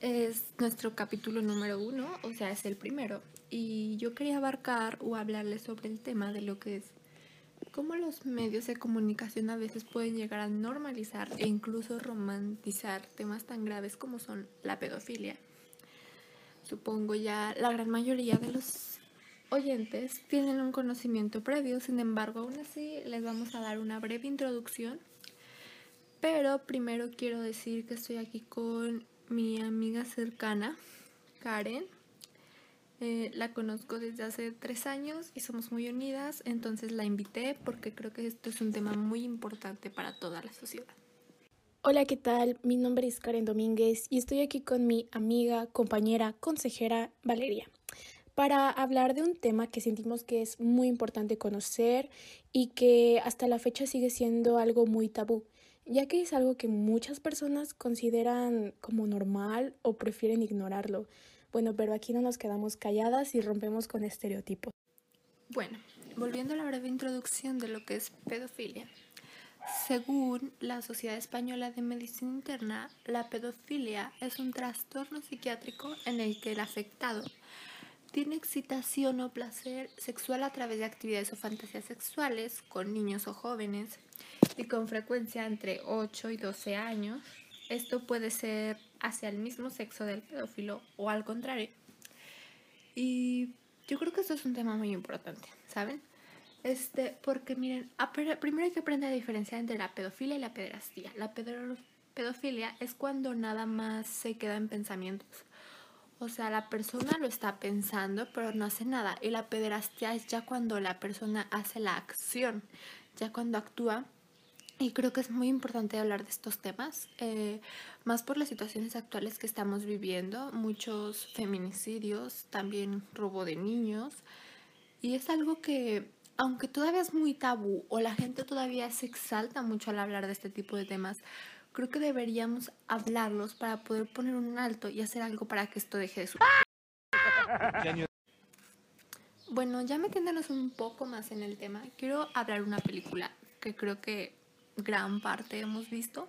Es nuestro capítulo número uno, o sea, es el primero. Y yo quería abarcar o hablarles sobre el tema de lo que es cómo los medios de comunicación a veces pueden llegar a normalizar e incluso romantizar temas tan graves como son la pedofilia. Supongo ya la gran mayoría de los oyentes tienen un conocimiento previo, sin embargo, aún así les vamos a dar una breve introducción. Pero primero quiero decir que estoy aquí con mi amiga cercana, Karen. Eh, la conozco desde hace tres años y somos muy unidas, entonces la invité porque creo que esto es un tema muy importante para toda la sociedad. Hola, ¿qué tal? Mi nombre es Karen Domínguez y estoy aquí con mi amiga, compañera, consejera Valeria para hablar de un tema que sentimos que es muy importante conocer y que hasta la fecha sigue siendo algo muy tabú, ya que es algo que muchas personas consideran como normal o prefieren ignorarlo. Bueno, pero aquí no nos quedamos calladas y rompemos con estereotipos. Bueno, volviendo a la breve introducción de lo que es pedofilia. Según la Sociedad Española de Medicina Interna, la pedofilia es un trastorno psiquiátrico en el que el afectado tiene excitación o placer sexual a través de actividades o fantasías sexuales con niños o jóvenes y con frecuencia entre 8 y 12 años. Esto puede ser hacia el mismo sexo del pedófilo o al contrario. Y yo creo que esto es un tema muy importante, ¿saben? Este, porque miren, primero hay que aprender a diferenciar entre la pedofilia y la pederastía. La pedofilia es cuando nada más se queda en pensamientos o sea, la persona lo está pensando, pero no hace nada. Y la pederastia es ya cuando la persona hace la acción, ya cuando actúa. Y creo que es muy importante hablar de estos temas, eh, más por las situaciones actuales que estamos viviendo, muchos feminicidios, también robo de niños. Y es algo que, aunque todavía es muy tabú o la gente todavía se exalta mucho al hablar de este tipo de temas, creo que deberíamos hablarlos para poder poner un alto y hacer algo para que esto deje de suceder. Bueno, ya metiéndonos un poco más en el tema, quiero hablar una película que creo que gran parte hemos visto.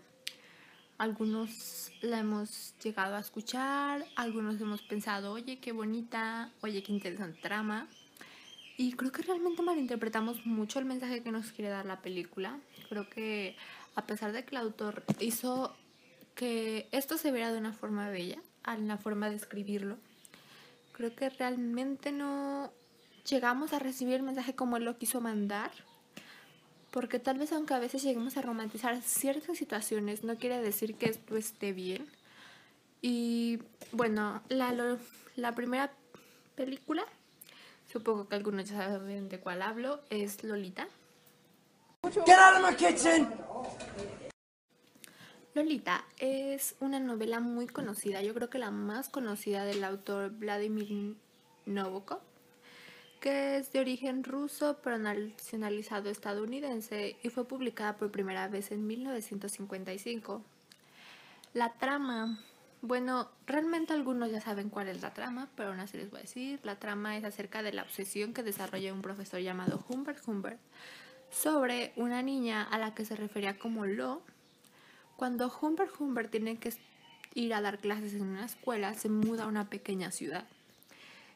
Algunos la hemos llegado a escuchar, algunos hemos pensado, oye, qué bonita, oye, qué interesante trama. Y creo que realmente malinterpretamos mucho el mensaje que nos quiere dar la película. Creo que a pesar de que el autor hizo que esto se viera de una forma bella, en la forma de escribirlo, creo que realmente no llegamos a recibir el mensaje como él lo quiso mandar, porque tal vez aunque a veces lleguemos a romantizar ciertas situaciones, no quiere decir que esto esté bien. Y bueno, la, la primera película, supongo que algunos ya saben de cuál hablo, es Lolita. Get out of my kitchen. Lolita es una novela muy conocida, yo creo que la más conocida del autor Vladimir Nabokov, que es de origen ruso pero nacionalizado estadounidense y fue publicada por primera vez en 1955. La trama, bueno, realmente algunos ya saben cuál es la trama, pero aún así les voy a decir, la trama es acerca de la obsesión que desarrolla un profesor llamado Humbert Humbert sobre una niña a la que se refería como Lo. Cuando Humbert Humbert tiene que ir a dar clases en una escuela, se muda a una pequeña ciudad.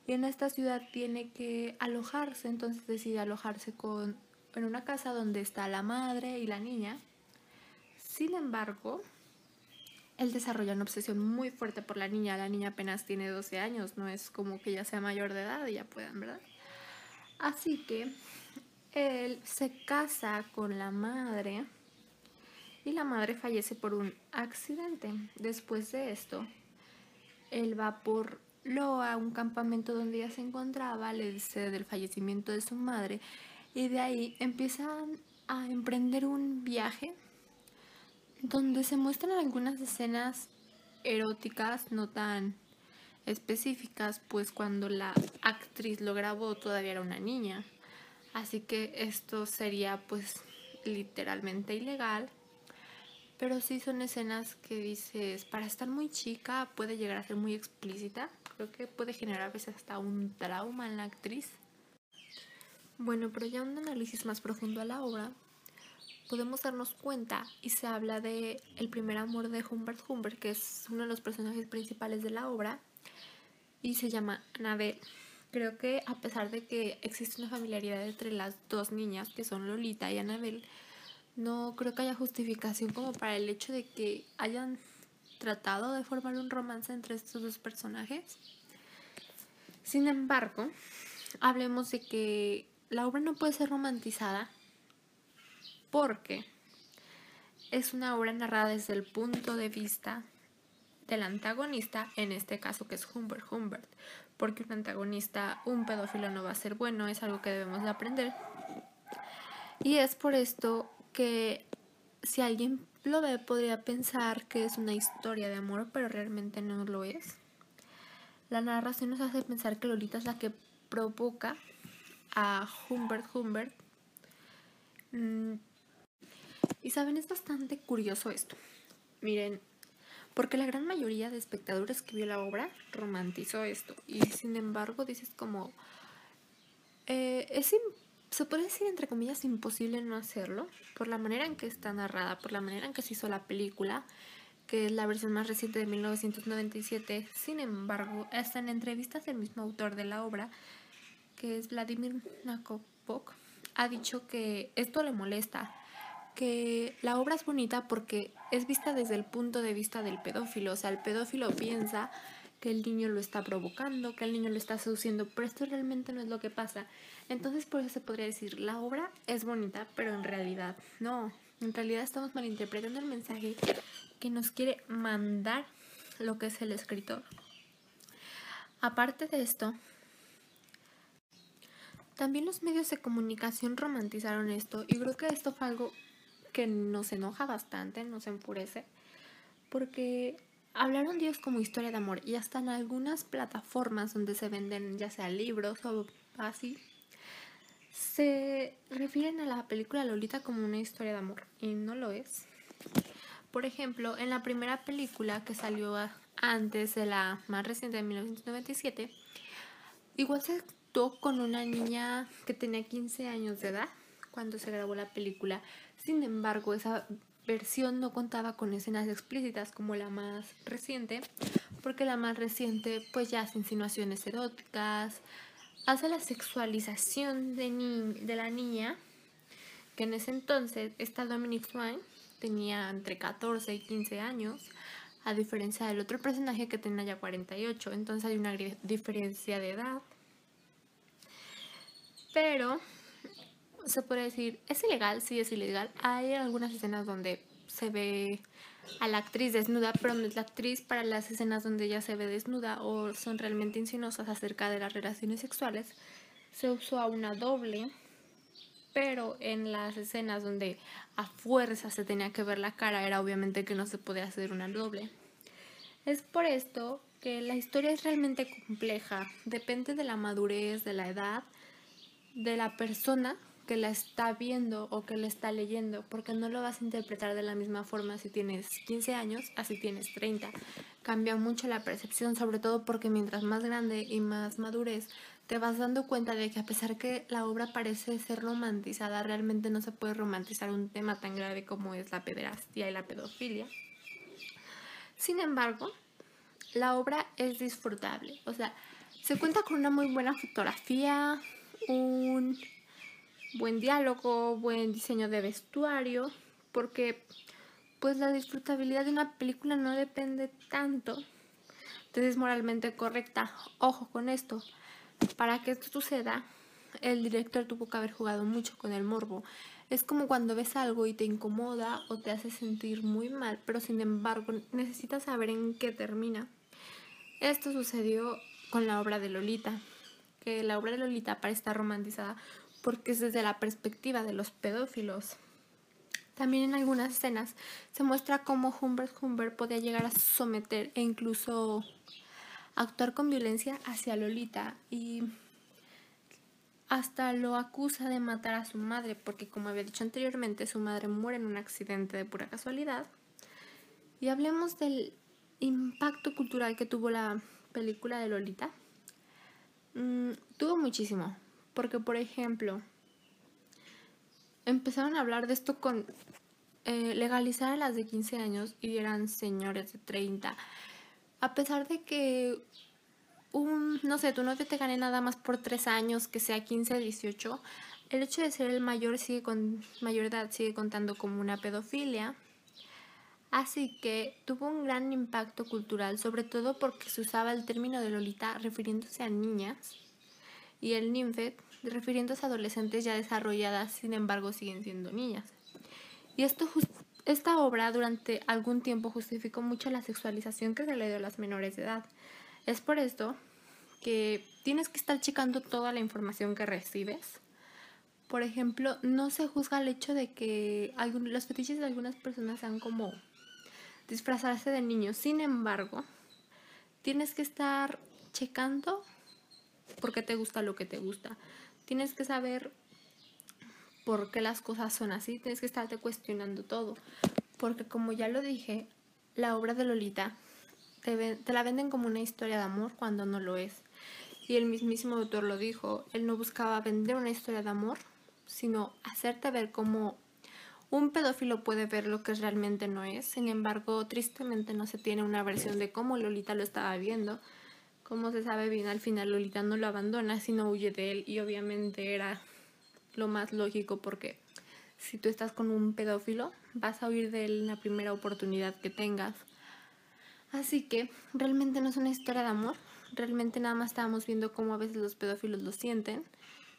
Y en esta ciudad tiene que alojarse, entonces decide alojarse con, en una casa donde está la madre y la niña. Sin embargo, él desarrolla una obsesión muy fuerte por la niña. La niña apenas tiene 12 años, no es como que ya sea mayor de edad y ya puedan, ¿verdad? Así que él se casa con la madre y la madre fallece por un accidente. Después de esto, él va por Loa, un campamento donde ella se encontraba, le dice del fallecimiento de su madre y de ahí empiezan a emprender un viaje donde se muestran algunas escenas eróticas no tan específicas, pues cuando la actriz lo grabó todavía era una niña. Así que esto sería pues literalmente ilegal. Pero sí son escenas que dices, para estar muy chica puede llegar a ser muy explícita. Creo que puede generar a veces hasta un trauma en la actriz. Bueno, pero ya un análisis más profundo a la obra, podemos darnos cuenta y se habla de el primer amor de Humbert Humbert, que es uno de los personajes principales de la obra, y se llama Anabel. Creo que a pesar de que existe una familiaridad entre las dos niñas, que son Lolita y Anabel, no creo que haya justificación como para el hecho de que hayan tratado de formar un romance entre estos dos personajes. Sin embargo, hablemos de que la obra no puede ser romantizada porque es una obra narrada desde el punto de vista del antagonista, en este caso que es Humbert Humbert, porque un antagonista, un pedófilo no va a ser bueno, es algo que debemos de aprender. Y es por esto que si alguien lo ve podría pensar que es una historia de amor, pero realmente no lo es. La narración nos hace pensar que Lolita es la que provoca a Humbert Humbert. Mm, y saben, es bastante curioso esto. Miren, porque la gran mayoría de espectadores que vio la obra romantizó esto. Y sin embargo, dices como... Eh, es se puede decir entre comillas imposible no hacerlo por la manera en que está narrada, por la manera en que se hizo la película, que es la versión más reciente de 1997. Sin embargo, hasta en entrevistas del mismo autor de la obra, que es Vladimir Nabokov, ha dicho que esto le molesta, que la obra es bonita porque es vista desde el punto de vista del pedófilo, o sea, el pedófilo piensa que el niño lo está provocando, que el niño lo está seduciendo, pero esto realmente no es lo que pasa. Entonces por eso se podría decir, la obra es bonita, pero en realidad no. En realidad estamos malinterpretando el mensaje que nos quiere mandar lo que es el escritor. Aparte de esto, también los medios de comunicación romantizaron esto y creo que esto fue algo que nos enoja bastante, nos enfurece, porque hablaron Dios como historia de amor y hasta en algunas plataformas donde se venden ya sea libros o así, se refieren a la película Lolita como una historia de amor y no lo es. Por ejemplo, en la primera película que salió antes de la más reciente de 1997, igual se con una niña que tenía 15 años de edad cuando se grabó la película. Sin embargo, esa versión no contaba con escenas explícitas como la más reciente, porque la más reciente pues ya hace insinuaciones eróticas, hace la sexualización de, de la niña, que en ese entonces esta Dominic Swain tenía entre 14 y 15 años, a diferencia del otro personaje que tenía ya 48, entonces hay una diferencia de edad. Pero se puede decir, ¿es ilegal? Sí, es ilegal. Hay algunas escenas donde se ve a la actriz desnuda, pero no es la actriz para las escenas donde ella se ve desnuda o son realmente insinuosas acerca de las relaciones sexuales. Se usó a una doble, pero en las escenas donde a fuerza se tenía que ver la cara era obviamente que no se podía hacer una doble. Es por esto que la historia es realmente compleja, depende de la madurez, de la edad de la persona que la está viendo o que la está leyendo, porque no lo vas a interpretar de la misma forma si tienes 15 años a si tienes 30. Cambia mucho la percepción, sobre todo porque mientras más grande y más madurez, te vas dando cuenta de que a pesar que la obra parece ser romantizada, realmente no se puede romantizar un tema tan grave como es la pederastia y la pedofilia. Sin embargo, la obra es disfrutable, o sea, se cuenta con una muy buena fotografía, un buen diálogo, buen diseño de vestuario, porque pues la disfrutabilidad de una película no depende tanto de es moralmente correcta. Ojo con esto, para que esto suceda, el director tuvo que haber jugado mucho con el morbo. Es como cuando ves algo y te incomoda o te hace sentir muy mal, pero sin embargo necesitas saber en qué termina. Esto sucedió con la obra de Lolita que la obra de Lolita parece estar romantizada porque es desde la perspectiva de los pedófilos. También en algunas escenas se muestra cómo Humbert Humbert podía llegar a someter e incluso actuar con violencia hacia Lolita y hasta lo acusa de matar a su madre porque como había dicho anteriormente su madre muere en un accidente de pura casualidad. Y hablemos del impacto cultural que tuvo la película de Lolita. Mm, tuvo muchísimo, porque por ejemplo, empezaron a hablar de esto con eh, legalizar a las de 15 años y eran señores de 30. A pesar de que un, no sé, tu novio te gane nada más por 3 años, que sea 15 o 18, el hecho de ser el mayor sigue con mayor edad sigue contando como una pedofilia. Así que tuvo un gran impacto cultural, sobre todo porque se usaba el término de Lolita refiriéndose a niñas y el ninfet refiriéndose a adolescentes ya desarrolladas, sin embargo siguen siendo niñas. Y esto esta obra durante algún tiempo justificó mucho la sexualización que se le dio a las menores de edad. Es por esto que tienes que estar checando toda la información que recibes. Por ejemplo, no se juzga el hecho de que los fetiches de algunas personas sean como disfrazarse de niños. Sin embargo, tienes que estar checando porque te gusta lo que te gusta. Tienes que saber por qué las cosas son así. Tienes que estarte cuestionando todo. Porque como ya lo dije, la obra de Lolita te, te la venden como una historia de amor cuando no lo es. Y el mismísimo autor lo dijo, él no buscaba vender una historia de amor, sino hacerte ver cómo un pedófilo puede ver lo que realmente no es, sin embargo, tristemente no se tiene una versión de cómo Lolita lo estaba viendo. Como se sabe bien, al final Lolita no lo abandona, sino huye de él y obviamente era lo más lógico porque si tú estás con un pedófilo, vas a huir de él en la primera oportunidad que tengas. Así que realmente no es una historia de amor, realmente nada más estábamos viendo cómo a veces los pedófilos lo sienten,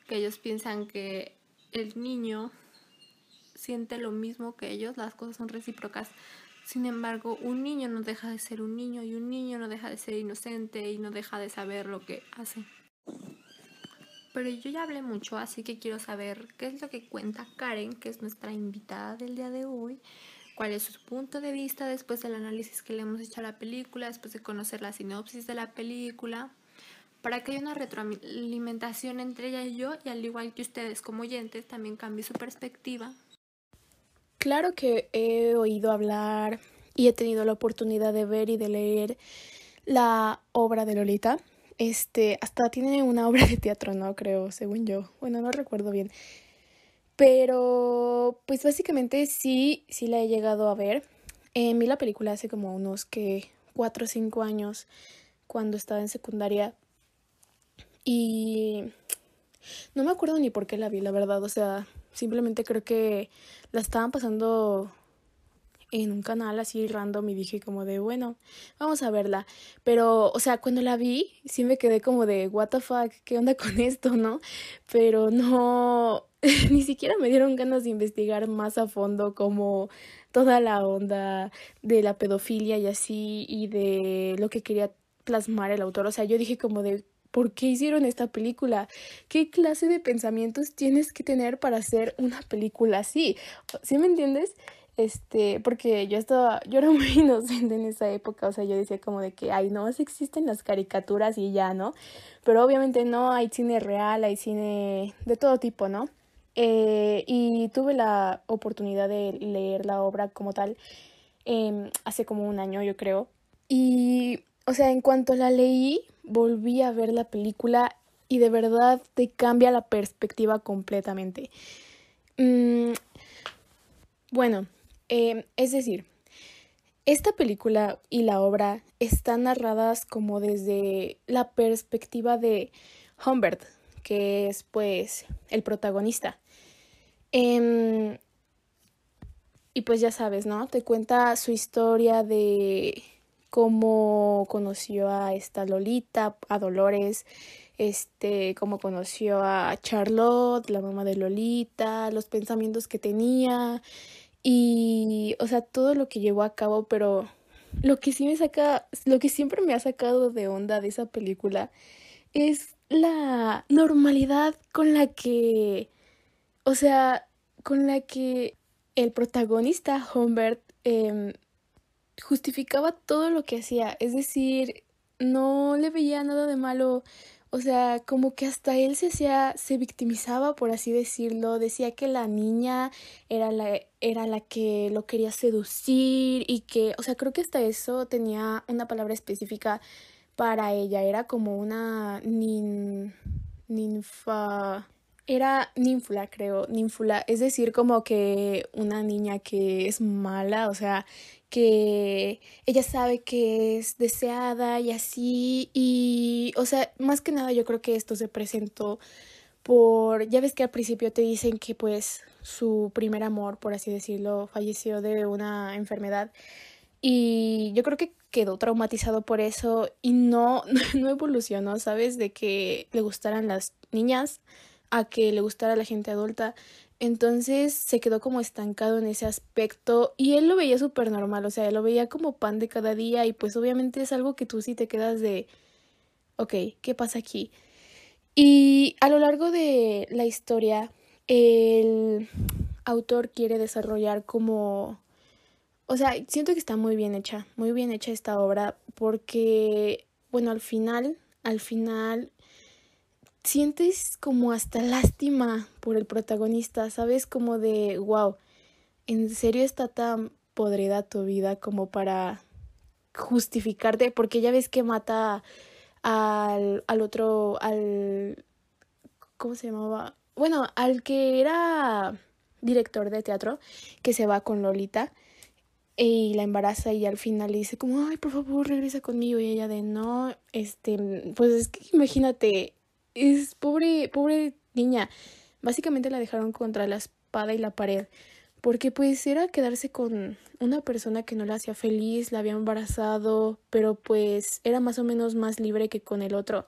que ellos piensan que el niño siente lo mismo que ellos, las cosas son recíprocas. Sin embargo, un niño no deja de ser un niño y un niño no deja de ser inocente y no deja de saber lo que hace. Pero yo ya hablé mucho, así que quiero saber qué es lo que cuenta Karen, que es nuestra invitada del día de hoy, cuál es su punto de vista después del análisis que le hemos hecho a la película, después de conocer la sinopsis de la película, para que haya una retroalimentación entre ella y yo y al igual que ustedes como oyentes también cambie su perspectiva Claro que he oído hablar y he tenido la oportunidad de ver y de leer la obra de Lolita. Este, hasta tiene una obra de teatro, ¿no? Creo, según yo. Bueno, no recuerdo bien. Pero, pues básicamente sí, sí la he llegado a ver. Eh, vi la película hace como unos que cuatro o cinco años, cuando estaba en secundaria. Y no me acuerdo ni por qué la vi, la verdad. O sea, simplemente creo que la estaban pasando en un canal así random y dije como de, bueno, vamos a verla. Pero, o sea, cuando la vi, sí me quedé como de, what the fuck, ¿qué onda con esto, no? Pero no, ni siquiera me dieron ganas de investigar más a fondo como toda la onda de la pedofilia y así, y de lo que quería plasmar el autor. O sea, yo dije como de, ¿por qué hicieron esta película? ¿Qué clase de pensamientos tienes que tener para hacer una película así? ¿Sí me entiendes? Este, porque yo estaba, yo era muy inocente en esa época, o sea, yo decía como de que, ay, no, existen las caricaturas y ya, ¿no? Pero obviamente no, hay cine real, hay cine de todo tipo, ¿no? Eh, y tuve la oportunidad de leer la obra como tal em, hace como un año, yo creo. Y, o sea, en cuanto la leí, volví a ver la película y de verdad te cambia la perspectiva completamente. Mm, bueno, em, es decir, esta película y la obra están narradas como desde la perspectiva de Humbert, que es pues el protagonista. Em, y pues ya sabes, ¿no? Te cuenta su historia de cómo conoció a esta Lolita, a Dolores, este, cómo conoció a Charlotte, la mamá de Lolita, los pensamientos que tenía y, o sea, todo lo que llevó a cabo, pero lo que sí me saca, lo que siempre me ha sacado de onda de esa película es la normalidad con la que, o sea, con la que el protagonista Humbert eh, justificaba todo lo que hacía. Es decir, no le veía nada de malo. O sea, como que hasta él se hacía, se victimizaba, por así decirlo. Decía que la niña era la, era la que lo quería seducir y que, o sea, creo que hasta eso tenía una palabra específica para ella. Era como una nin, ninfa. Era ninfula, creo, ninfula. Es decir, como que una niña que es mala, o sea, que ella sabe que es deseada y así. Y, o sea, más que nada yo creo que esto se presentó por, ya ves que al principio te dicen que pues su primer amor, por así decirlo, falleció de una enfermedad. Y yo creo que quedó traumatizado por eso y no, no evolucionó, ¿sabes? De que le gustaran las niñas a que le gustara la gente adulta. Entonces se quedó como estancado en ese aspecto y él lo veía súper normal, o sea, lo veía como pan de cada día y pues obviamente es algo que tú sí te quedas de, ok, ¿qué pasa aquí? Y a lo largo de la historia, el autor quiere desarrollar como, o sea, siento que está muy bien hecha, muy bien hecha esta obra porque, bueno, al final, al final sientes como hasta lástima por el protagonista, ¿sabes? Como de, wow, ¿en serio está tan podrida tu vida como para justificarte? Porque ya ves que mata al, al otro, al... ¿Cómo se llamaba? Bueno, al que era director de teatro, que se va con Lolita y la embaraza y al final le dice como, ay, por favor, regresa conmigo. Y ella de, no, este, pues es que imagínate, es pobre, pobre niña. Básicamente la dejaron contra la espada y la pared. Porque pues era quedarse con una persona que no la hacía feliz, la había embarazado, pero pues era más o menos más libre que con el otro.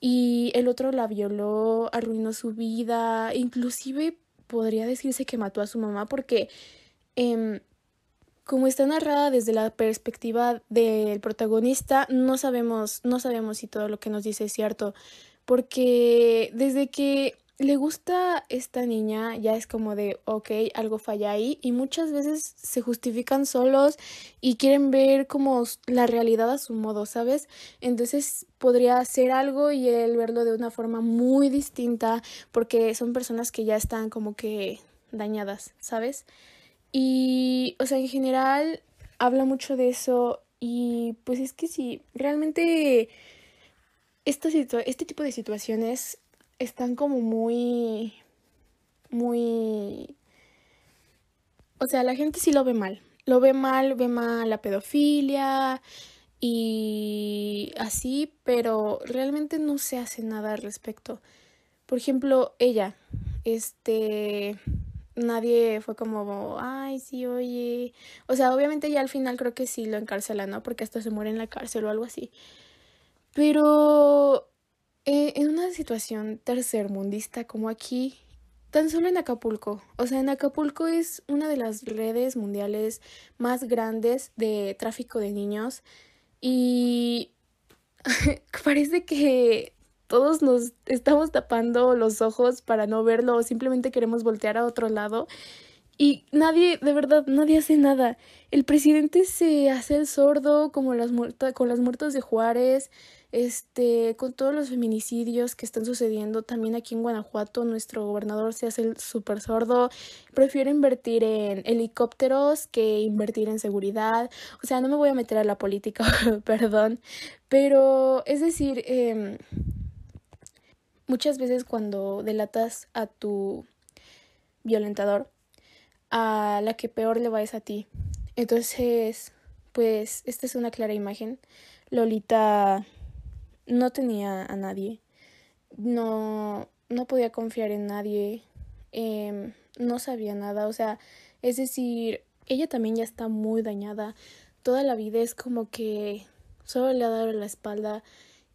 Y el otro la violó, arruinó su vida, inclusive podría decirse que mató a su mamá porque eh, como está narrada desde la perspectiva del protagonista, no sabemos, no sabemos si todo lo que nos dice es cierto porque desde que le gusta esta niña ya es como de, ok, algo falla ahí y muchas veces se justifican solos y quieren ver como la realidad a su modo, ¿sabes? Entonces podría hacer algo y él verlo de una forma muy distinta porque son personas que ya están como que dañadas, ¿sabes? Y, o sea, en general habla mucho de eso y pues es que sí, realmente este tipo de situaciones están como muy, muy... O sea, la gente sí lo ve mal. Lo ve mal, ve mal la pedofilia y así, pero realmente no se hace nada al respecto. Por ejemplo, ella, este, nadie fue como, ay, sí, oye. O sea, obviamente ya al final creo que sí lo encarcelan, ¿no? Porque hasta se muere en la cárcel o algo así. Pero eh, en una situación tercermundista como aquí, tan solo en Acapulco, o sea, en Acapulco es una de las redes mundiales más grandes de tráfico de niños y parece que todos nos estamos tapando los ojos para no verlo o simplemente queremos voltear a otro lado y nadie, de verdad, nadie hace nada. El presidente se hace el sordo como las con las muertas de Juárez, este, con todos los feminicidios que están sucediendo también aquí en Guanajuato, nuestro gobernador se hace el súper sordo, prefiere invertir en helicópteros que invertir en seguridad. O sea, no me voy a meter a la política, perdón, pero es decir, eh, muchas veces cuando delatas a tu violentador, a la que peor le va es a ti. Entonces, pues esta es una clara imagen. Lolita no tenía a nadie, no, no podía confiar en nadie, eh, no sabía nada, o sea, es decir, ella también ya está muy dañada, toda la vida es como que solo le ha dado la espalda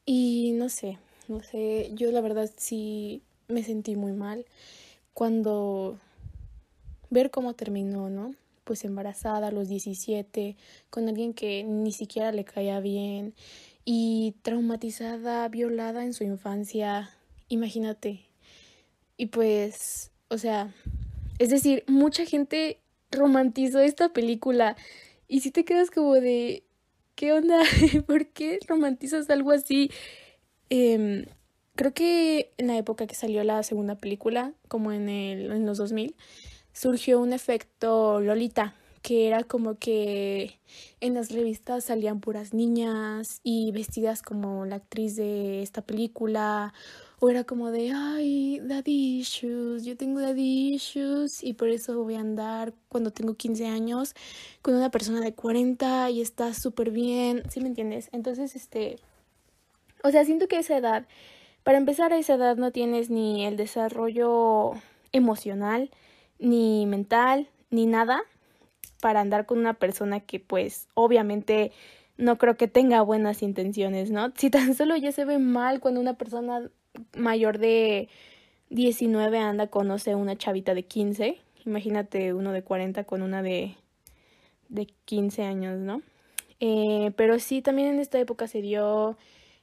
y no sé, no sé, yo la verdad sí me sentí muy mal cuando ver cómo terminó, ¿no? Pues embarazada a los 17, con alguien que ni siquiera le caía bien y traumatizada, violada en su infancia, imagínate. Y pues, o sea, es decir, mucha gente romantizó esta película y si te quedas como de, ¿qué onda? ¿Por qué romantizas algo así? Em, creo que en la época que salió la segunda película, como en, el, en los 2000, surgió un efecto Lolita, que era como que en las revistas salían puras niñas y vestidas como la actriz de esta película o era como de, ay, daddy issues, yo tengo daddy issues y por eso voy a andar cuando tengo 15 años con una persona de 40 y está súper bien, ¿sí me entiendes? Entonces, este, o sea, siento que esa edad, para empezar a esa edad no tienes ni el desarrollo emocional, ni mental, ni nada para andar con una persona que pues obviamente no creo que tenga buenas intenciones, ¿no? Si tan solo ya se ve mal cuando una persona mayor de 19 anda conoce una chavita de 15. Imagínate uno de 40 con una de, de 15 años, ¿no? Eh, pero sí, también en esta época se dio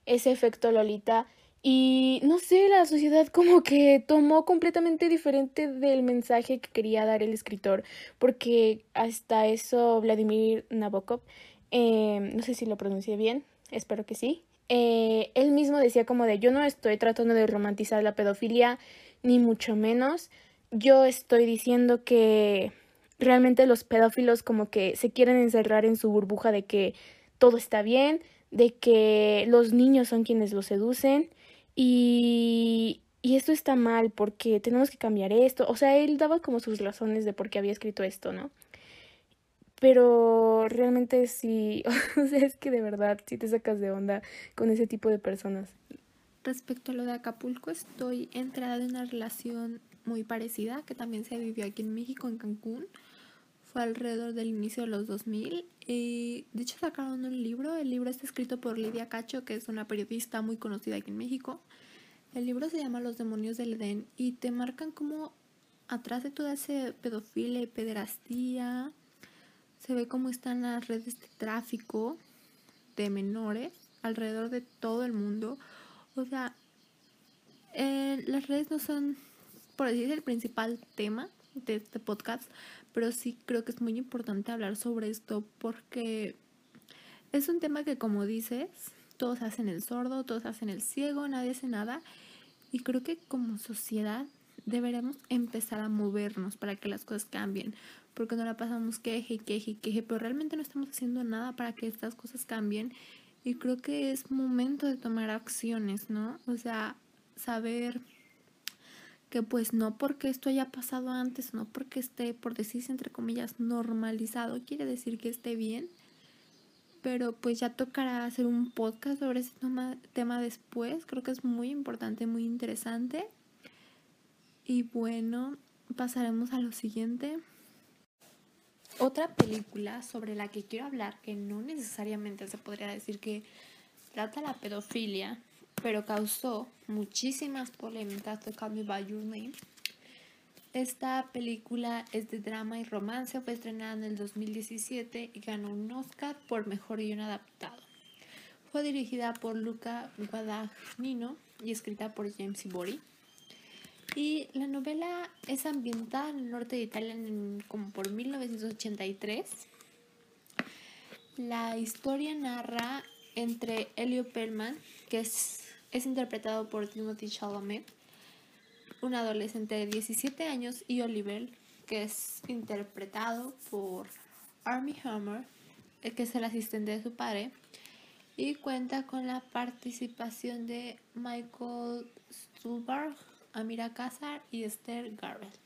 ese efecto Lolita. Y no sé, la sociedad como que tomó completamente diferente del mensaje que quería dar el escritor, porque hasta eso Vladimir Nabokov, eh, no sé si lo pronuncié bien, espero que sí, eh, él mismo decía como de yo no estoy tratando de romantizar la pedofilia, ni mucho menos. Yo estoy diciendo que realmente los pedófilos como que se quieren encerrar en su burbuja de que todo está bien, de que los niños son quienes los seducen y, y esto está mal porque tenemos que cambiar esto. O sea, él daba como sus razones de por qué había escrito esto, ¿no? Pero realmente sí, o sea, es que de verdad sí te sacas de onda con ese tipo de personas. Respecto a lo de Acapulco, estoy entrada en una relación muy parecida que también se vivió aquí en México, en Cancún. Fue alrededor del inicio de los 2000. Y de hecho sacaron un libro. El libro está escrito por Lidia Cacho, que es una periodista muy conocida aquí en México. El libro se llama Los demonios del Edén y te marcan como atrás de toda esa pedofilia y pederastía se ve cómo están las redes de tráfico de menores alrededor de todo el mundo. O sea, eh, las redes no son, por decir, el principal tema de este podcast, pero sí creo que es muy importante hablar sobre esto porque es un tema que, como dices, todos hacen el sordo, todos hacen el ciego, nadie hace nada. Y creo que como sociedad deberemos empezar a movernos para que las cosas cambien porque no la pasamos queje queje queje, pero realmente no estamos haciendo nada para que estas cosas cambien. Y creo que es momento de tomar acciones, ¿no? O sea, saber que pues no porque esto haya pasado antes, no porque esté, por decirse entre comillas, normalizado, quiere decir que esté bien. Pero pues ya tocará hacer un podcast sobre ese tema, después. Creo que es muy importante, muy interesante. Y bueno, pasaremos a lo siguiente. Otra película sobre la que quiero hablar, que no necesariamente se podría decir que trata la pedofilia, pero causó muchísimas polémicas, de Call Me By Your Name. Esta película es de drama y romance, fue estrenada en el 2017 y ganó un Oscar por Mejor Guión Adaptado. Fue dirigida por Luca Guadagnino y escrita por James Ibori. Y la novela es ambientada en el norte de Italia como por 1983. La historia narra entre Elio Perlman, que es, es interpretado por Timothy Chalamet, un adolescente de 17 años, y Oliver, que es interpretado por Armie Hammer, que es el asistente de su padre, y cuenta con la participación de Michael Stuhlbarg, Amira Kazar y Esther Garrett.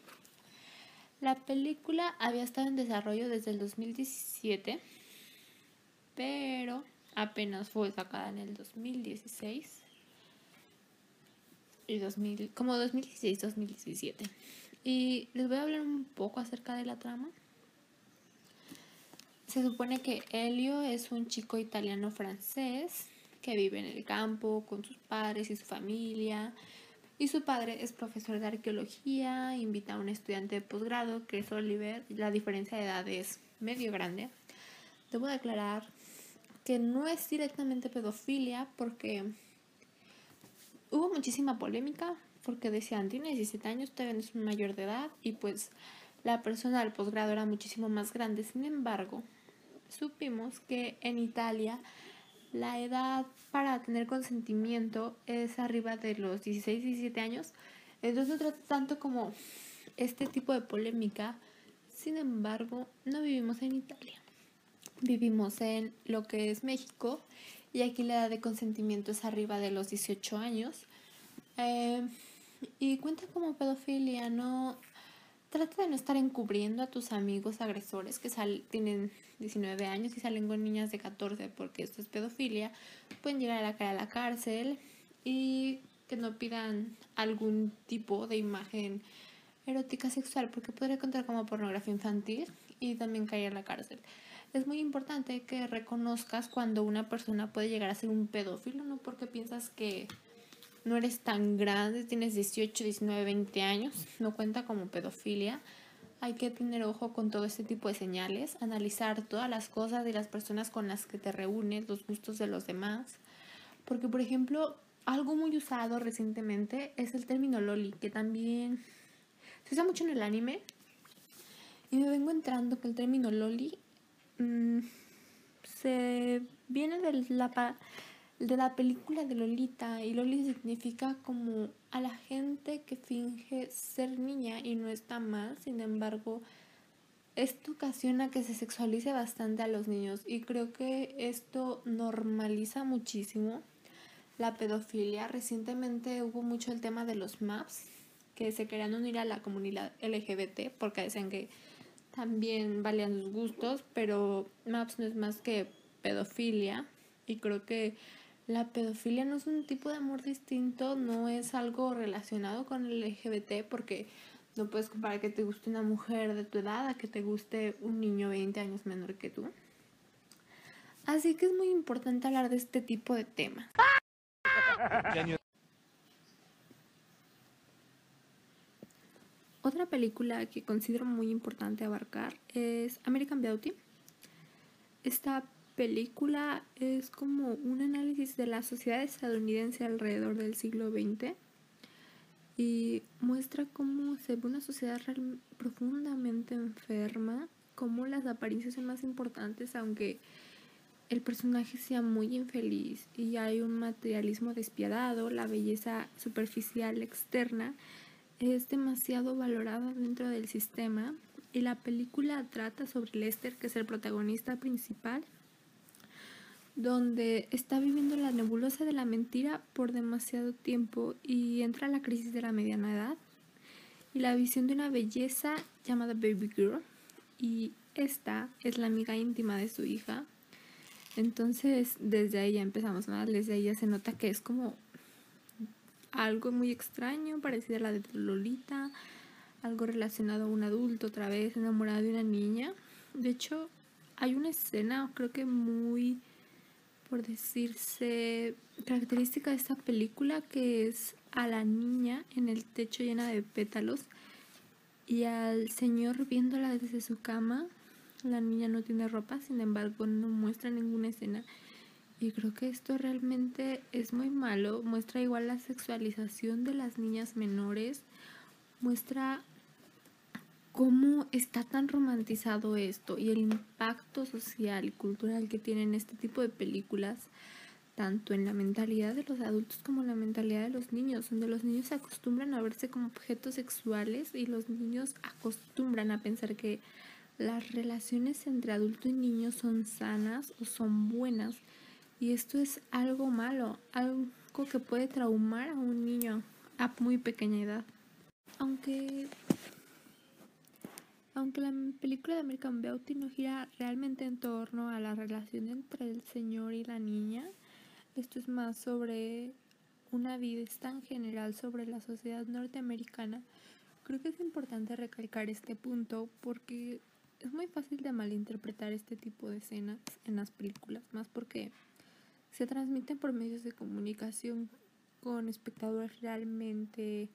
La película había estado en desarrollo desde el 2017, pero apenas fue sacada en el 2016 y 2000, como 2016-2017. Y les voy a hablar un poco acerca de la trama. Se supone que Elio es un chico italiano francés que vive en el campo con sus padres y su familia y su padre es profesor de arqueología, invita a un estudiante de posgrado que es Oliver, la diferencia de edad es medio grande. Debo declarar que no es directamente pedofilia porque hubo muchísima polémica porque decían tiene 17 años, todavía no es mayor de edad y pues la persona del posgrado era muchísimo más grande. Sin embargo, supimos que en Italia la edad para tener consentimiento es arriba de los 16, 17 años. Entonces no tanto como este tipo de polémica. Sin embargo, no vivimos en Italia. Vivimos en lo que es México y aquí la edad de consentimiento es arriba de los 18 años. Eh, y cuenta como pedofilia, no trata de no estar encubriendo a tus amigos agresores que tienen 19 años y salen con niñas de 14 porque esto es pedofilia, pueden llegar a la cara a la cárcel y que no pidan algún tipo de imagen erótica sexual porque podría contar como pornografía infantil y también caer a la cárcel. Es muy importante que reconozcas cuando una persona puede llegar a ser un pedófilo, no porque piensas que no eres tan grande, tienes 18, 19, 20 años, no cuenta como pedofilia. Hay que tener ojo con todo este tipo de señales, analizar todas las cosas de las personas con las que te reúnes, los gustos de los demás. Porque, por ejemplo, algo muy usado recientemente es el término loli, que también se usa mucho en el anime. Y me vengo entrando que el término loli mmm, se viene de la de la película de Lolita y Loli significa como a la gente que finge ser niña y no está mal, sin embargo, esto ocasiona que se sexualice bastante a los niños y creo que esto normaliza muchísimo la pedofilia. Recientemente hubo mucho el tema de los MAPS que se querían unir a la comunidad LGBT porque decían que también valían sus gustos, pero MAPS no es más que pedofilia y creo que la pedofilia no es un tipo de amor distinto, no es algo relacionado con el LGBT porque no puedes comparar que te guste una mujer de tu edad a que te guste un niño 20 años menor que tú. Así que es muy importante hablar de este tipo de temas. Otra película que considero muy importante abarcar es American Beauty. Esta película es como un análisis de la sociedad estadounidense alrededor del siglo XX y muestra cómo se ve una sociedad profundamente enferma, cómo las apariencias son más importantes aunque el personaje sea muy infeliz y hay un materialismo despiadado, la belleza superficial externa es demasiado valorada dentro del sistema y la película trata sobre Lester, que es el protagonista principal, donde está viviendo la nebulosa de la mentira por demasiado tiempo y entra la crisis de la mediana edad y la visión de una belleza llamada Baby Girl y esta es la amiga íntima de su hija. Entonces desde ahí ya empezamos, ¿no? Desde ahí ya se nota que es como algo muy extraño, parecido a la de Lolita, algo relacionado a un adulto otra vez enamorado de una niña. De hecho, hay una escena creo que muy por decirse, característica de esta película que es a la niña en el techo llena de pétalos y al señor viéndola desde su cama. La niña no tiene ropa, sin embargo no muestra ninguna escena. Y creo que esto realmente es muy malo. Muestra igual la sexualización de las niñas menores. Muestra cómo está tan romantizado esto y el impacto social y cultural que tienen este tipo de películas, tanto en la mentalidad de los adultos como en la mentalidad de los niños, donde los niños se acostumbran a verse como objetos sexuales y los niños acostumbran a pensar que las relaciones entre adulto y niño son sanas o son buenas. Y esto es algo malo, algo que puede traumar a un niño a muy pequeña edad. Aunque aunque la película de American Beauty no gira realmente en torno a la relación entre el señor y la niña, esto es más sobre una vista en general sobre la sociedad norteamericana, creo que es importante recalcar este punto porque es muy fácil de malinterpretar este tipo de escenas en las películas, más porque se transmiten por medios de comunicación con espectadores realmente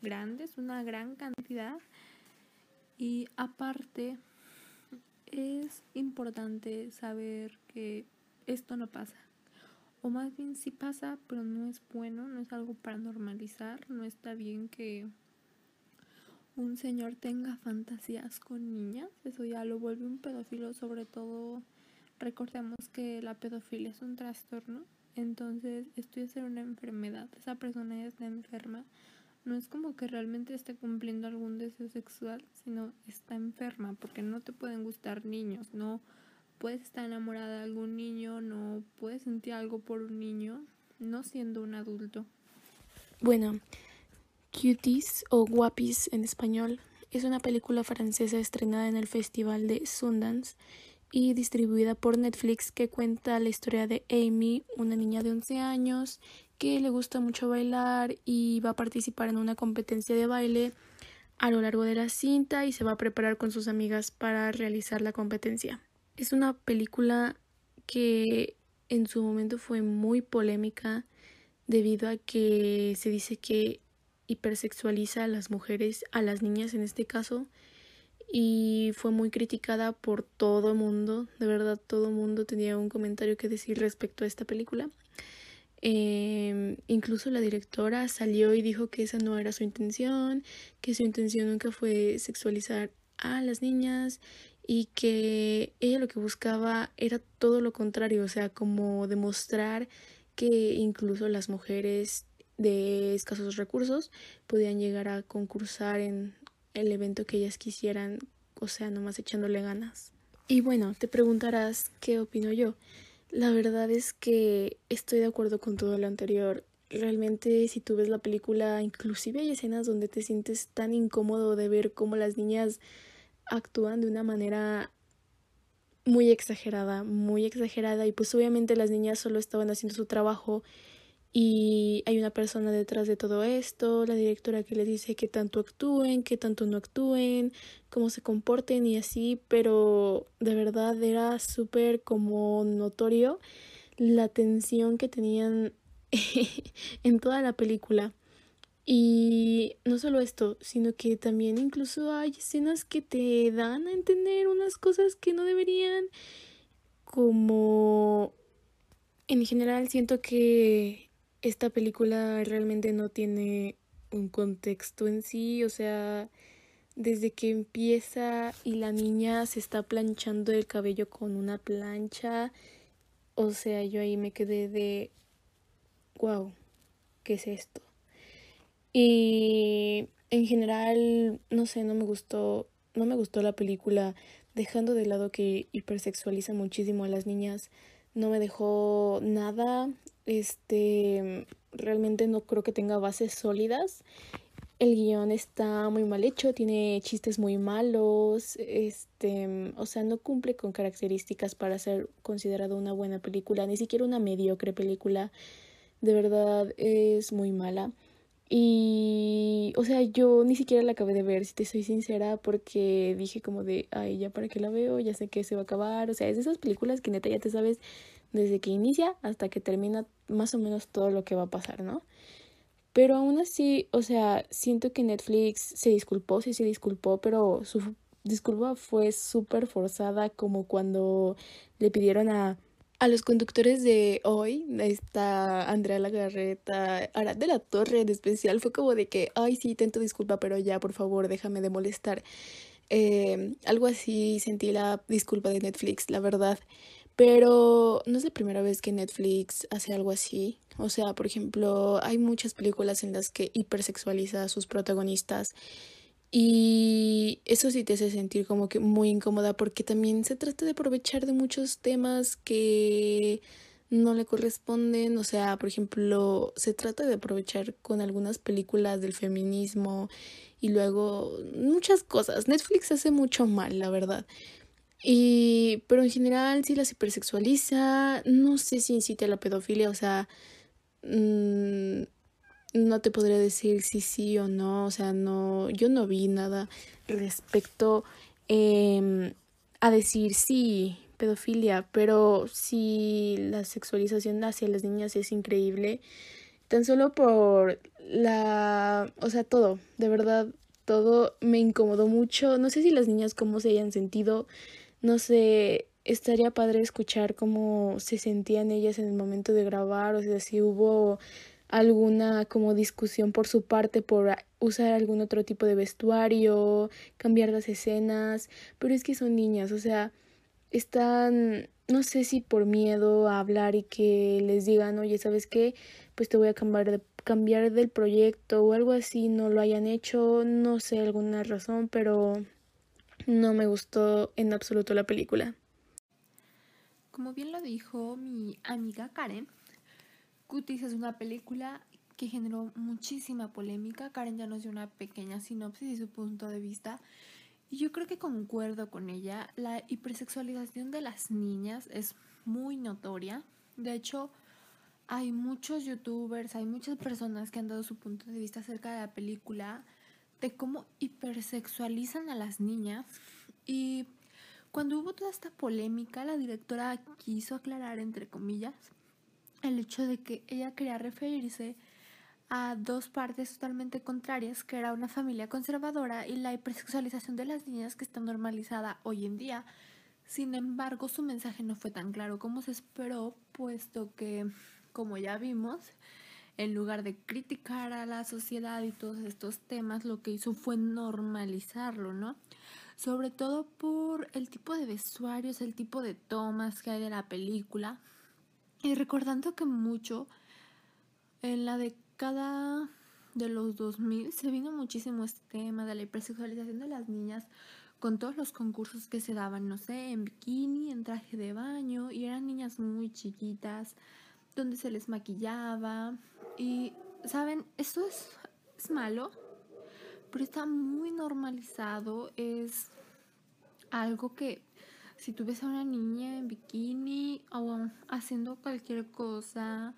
grandes, una gran cantidad y aparte, es importante saber que esto no pasa. O más bien sí pasa, pero no es bueno, no es algo para normalizar. No está bien que un señor tenga fantasías con niñas. Eso ya lo vuelve un pedófilo, sobre todo recordemos que la pedofilia es un trastorno, entonces esto es una enfermedad, esa persona ya está enferma, no es como que realmente esté cumpliendo algún deseo sexual, sino está enferma, porque no te pueden gustar niños, no puedes estar enamorada de algún niño, no puedes sentir algo por un niño, no siendo un adulto. Bueno, Cuties o Guapis en español es una película francesa estrenada en el Festival de Sundance y distribuida por Netflix que cuenta la historia de Amy, una niña de 11 años que le gusta mucho bailar y va a participar en una competencia de baile a lo largo de la cinta y se va a preparar con sus amigas para realizar la competencia. Es una película que en su momento fue muy polémica debido a que se dice que hipersexualiza a las mujeres, a las niñas en este caso, y fue muy criticada por todo el mundo, de verdad todo el mundo tenía un comentario que decir respecto a esta película. Em, incluso la directora salió y dijo que esa no era su intención, que su intención nunca fue sexualizar a las niñas y que ella lo que buscaba era todo lo contrario, o sea, como demostrar que incluso las mujeres de escasos recursos podían llegar a concursar en el evento que ellas quisieran, o sea, nomás echándole ganas. Y bueno, te preguntarás qué opino yo. La verdad es que estoy de acuerdo con todo lo anterior. Realmente si tú ves la película, inclusive hay escenas donde te sientes tan incómodo de ver cómo las niñas actúan de una manera muy exagerada, muy exagerada y pues obviamente las niñas solo estaban haciendo su trabajo y hay una persona detrás de todo esto, la directora que les dice que tanto actúen, que tanto no actúen, cómo se comporten y así, pero de verdad era súper como notorio la tensión que tenían en toda la película. Y no solo esto, sino que también incluso hay escenas que te dan a entender unas cosas que no deberían, como en general siento que esta película realmente no tiene un contexto en sí, o sea, desde que empieza y la niña se está planchando el cabello con una plancha, o sea, yo ahí me quedé de, wow, ¿qué es esto? Y en general, no sé, no me gustó, no me gustó la película, dejando de lado que hipersexualiza muchísimo a las niñas, no me dejó nada este, realmente no creo que tenga bases sólidas. El guion está muy mal hecho, tiene chistes muy malos, este, o sea, no cumple con características para ser considerado una buena película, ni siquiera una mediocre película. De verdad es muy mala. Y, o sea, yo ni siquiera la acabé de ver, si te soy sincera, porque dije como de, ay, ya para qué la veo, ya sé que se va a acabar. O sea, es de esas películas que neta ya te sabes desde que inicia hasta que termina más o menos todo lo que va a pasar, ¿no? Pero aún así, o sea, siento que Netflix se disculpó, sí se disculpó, pero su disculpa fue súper forzada, como cuando le pidieron a, a los conductores de hoy, está Andrea Lagarreta, Arad de la Torre en especial, fue como de que, ay, sí, tento disculpa, pero ya, por favor, déjame de molestar. Eh, algo así sentí la disculpa de Netflix, la verdad. Pero no es la primera vez que Netflix hace algo así. O sea, por ejemplo, hay muchas películas en las que hipersexualiza a sus protagonistas. Y eso sí te hace sentir como que muy incómoda porque también se trata de aprovechar de muchos temas que no le corresponden. O sea, por ejemplo, se trata de aprovechar con algunas películas del feminismo y luego muchas cosas. Netflix hace mucho mal, la verdad. Y, pero en general sí las hipersexualiza, no sé si incita a la pedofilia, o sea, mm, no te podría decir si sí o no, o sea, no, yo no vi nada respecto em, a decir sí, pedofilia, pero sí la sexualización hacia las niñas es increíble, tan solo por la, o sea, todo, de verdad, todo me incomodó mucho, no sé si las niñas cómo se hayan sentido, no sé, estaría padre escuchar cómo se sentían ellas en el momento de grabar, o sea, si hubo alguna como discusión por su parte por usar algún otro tipo de vestuario, cambiar las escenas, pero es que son niñas, o sea, están no sé si por miedo a hablar y que les digan, oye, ¿sabes qué? Pues te voy a cambiar, cambiar del proyecto o algo así, no lo hayan hecho, no sé alguna razón, pero no me gustó en absoluto la película. Como bien lo dijo mi amiga Karen, Cuties es una película que generó muchísima polémica. Karen ya nos dio una pequeña sinopsis y su punto de vista. Y yo creo que concuerdo con ella. La hipersexualización de las niñas es muy notoria. De hecho, hay muchos youtubers, hay muchas personas que han dado su punto de vista acerca de la película, de cómo hipersexualizan a las niñas. Y cuando hubo toda esta polémica, la directora quiso aclarar, entre comillas, el hecho de que ella quería referirse a dos partes totalmente contrarias, que era una familia conservadora y la hipersexualización de las niñas que está normalizada hoy en día. Sin embargo, su mensaje no fue tan claro como se esperó, puesto que, como ya vimos, en lugar de criticar a la sociedad y todos estos temas, lo que hizo fue normalizarlo, ¿no? Sobre todo por el tipo de vestuarios, el tipo de tomas que hay de la película. Y recordando que mucho en la de cada de los 2000 se vino muchísimo este tema de la hipersexualización de las niñas con todos los concursos que se daban, no sé, en bikini, en traje de baño, y eran niñas muy chiquitas, donde se les maquillaba. Y, ¿saben? Eso es, es malo, pero está muy normalizado. Es algo que si tú ves a una niña en bikini o haciendo cualquier cosa,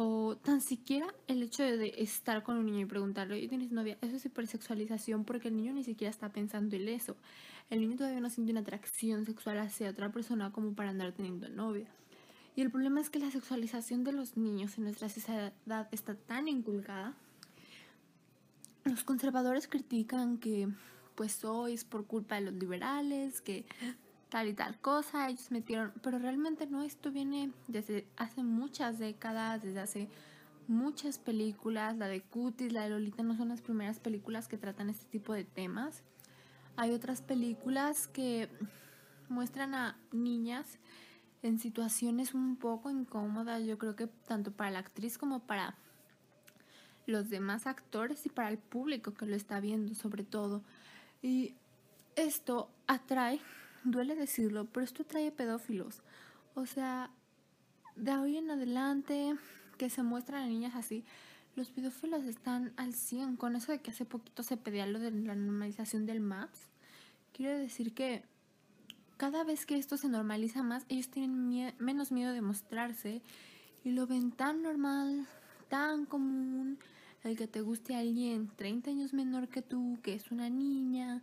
o tan siquiera el hecho de estar con un niño y preguntarle, oye, ¿tienes novia? Eso es hipersexualización porque el niño ni siquiera está pensando en eso. El niño todavía no siente una atracción sexual hacia otra persona como para andar teniendo novia. Y el problema es que la sexualización de los niños en nuestra sociedad está tan inculcada. Los conservadores critican que pues hoy es por culpa de los liberales, que tal y tal cosa, ellos metieron, pero realmente no, esto viene desde hace muchas décadas, desde hace muchas películas, la de Cutis, la de Lolita no son las primeras películas que tratan este tipo de temas. Hay otras películas que muestran a niñas en situaciones un poco incómodas, yo creo que tanto para la actriz como para los demás actores y para el público que lo está viendo sobre todo. Y esto atrae duele decirlo, pero esto trae pedófilos. O sea, de hoy en adelante que se muestran a niñas así, los pedófilos están al 100 con eso de que hace poquito se pedía lo de la normalización del MAPS. Quiere decir que cada vez que esto se normaliza más, ellos tienen menos miedo de mostrarse y lo ven tan normal, tan común, el que te guste a alguien 30 años menor que tú, que es una niña,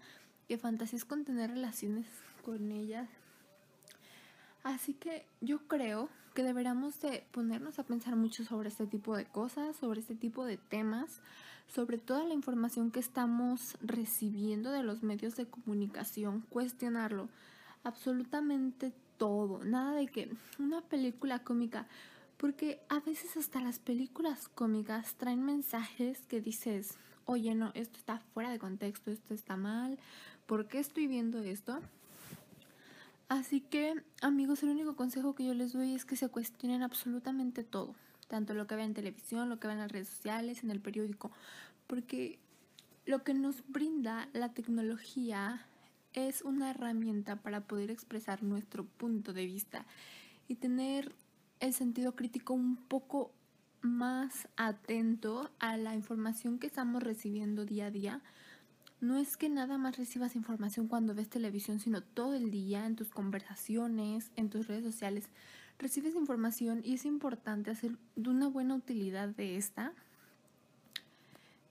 que fantasías con tener relaciones con ellas. Así que yo creo que deberíamos de ponernos a pensar mucho sobre este tipo de cosas, sobre este tipo de temas, sobre toda la información que estamos recibiendo de los medios de comunicación, cuestionarlo, absolutamente todo, nada de que una película cómica, porque a veces hasta las películas cómicas traen mensajes que dices, oye, no, esto está fuera de contexto, esto está mal, ¿por qué estoy viendo esto? Así que, amigos, el único consejo que yo les doy es que se cuestionen absolutamente todo, tanto lo que vean en televisión, lo que vean en las redes sociales, en el periódico, porque lo que nos brinda la tecnología es una herramienta para poder expresar nuestro punto de vista y tener el sentido crítico un poco más atento a la información que estamos recibiendo día a día no es que nada más recibas información cuando ves televisión, sino todo el día en tus conversaciones, en tus redes sociales. Recibes información y es importante hacer de una buena utilidad de esta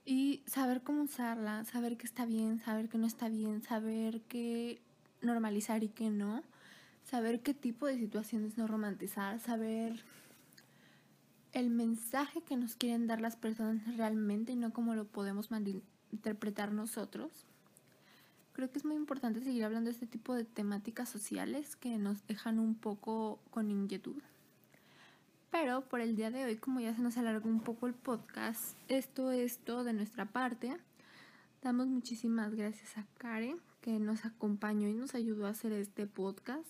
y saber cómo usarla, saber qué está bien, saber qué no está bien, saber qué normalizar y qué no, saber qué tipo de situaciones no romantizar, saber el mensaje que nos quieren dar las personas realmente y no cómo lo podemos interpretar nosotros. Creo que es muy importante seguir hablando de este tipo de temáticas sociales que nos dejan un poco con inquietud. Pero por el día de hoy, como ya se nos alargó un poco el podcast, esto es todo de nuestra parte. Damos muchísimas gracias a Karen que nos acompañó y nos ayudó a hacer este podcast.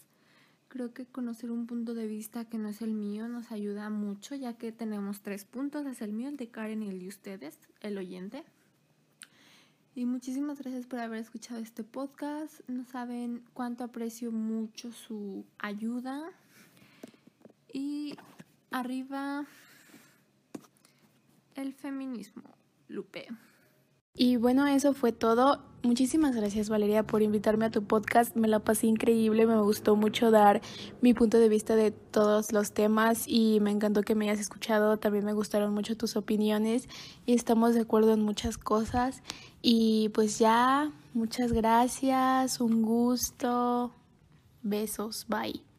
Creo que conocer un punto de vista que no es el mío nos ayuda mucho, ya que tenemos tres puntos, es el mío, el de Karen y el de ustedes, el oyente. Y muchísimas gracias por haber escuchado este podcast. No saben cuánto aprecio mucho su ayuda. Y arriba el feminismo, Lupe. Y bueno, eso fue todo. Muchísimas gracias Valeria por invitarme a tu podcast. Me la pasé increíble, me gustó mucho dar mi punto de vista de todos los temas y me encantó que me hayas escuchado. También me gustaron mucho tus opiniones y estamos de acuerdo en muchas cosas. Y pues ya, muchas gracias, un gusto. Besos, bye.